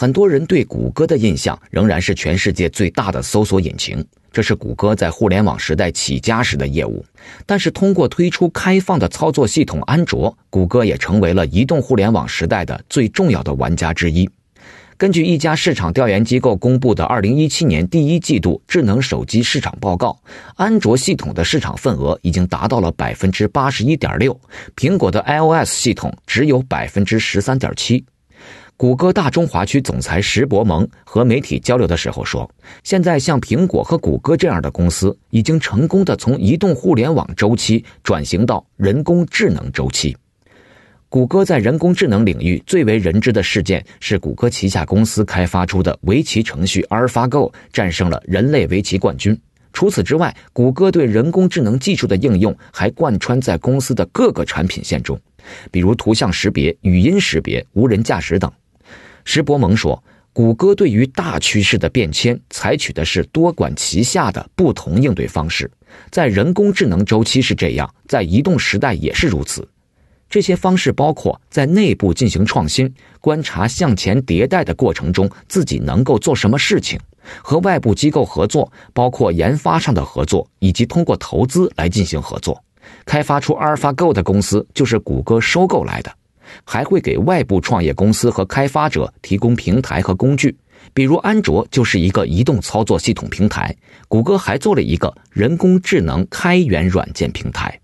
很多人对谷歌的印象仍然是全世界最大的搜索引擎，这是谷歌在互联网时代起家时的业务。但是，通过推出开放的操作系统安卓，谷歌也成为了移动互联网时代的最重要的玩家之一。根据一家市场调研机构公布的2017年第一季度智能手机市场报告，安卓系统的市场份额已经达到了百分之八十一点六，苹果的 iOS 系统只有百分之十三点七。谷歌大中华区总裁石博蒙和媒体交流的时候说：“现在像苹果和谷歌这样的公司，已经成功的从移动互联网周期转型到人工智能周期。”谷歌在人工智能领域最为人知的事件是谷歌旗下公司开发出的围棋程序 AlphaGo 战胜了人类围棋冠军。除此之外，谷歌对人工智能技术的应用还贯穿在公司的各个产品线中，比如图像识别、语音识别、无人驾驶等。石博蒙说，谷歌对于大趋势的变迁采取的是多管齐下的不同应对方式，在人工智能周期是这样，在移动时代也是如此。这些方式包括在内部进行创新，观察向前迭代的过程中自己能够做什么事情；和外部机构合作，包括研发上的合作，以及通过投资来进行合作。开发出 AlphaGo 的公司就是谷歌收购来的，还会给外部创业公司和开发者提供平台和工具，比如安卓就是一个移动操作系统平台，谷歌还做了一个人工智能开源软件平台。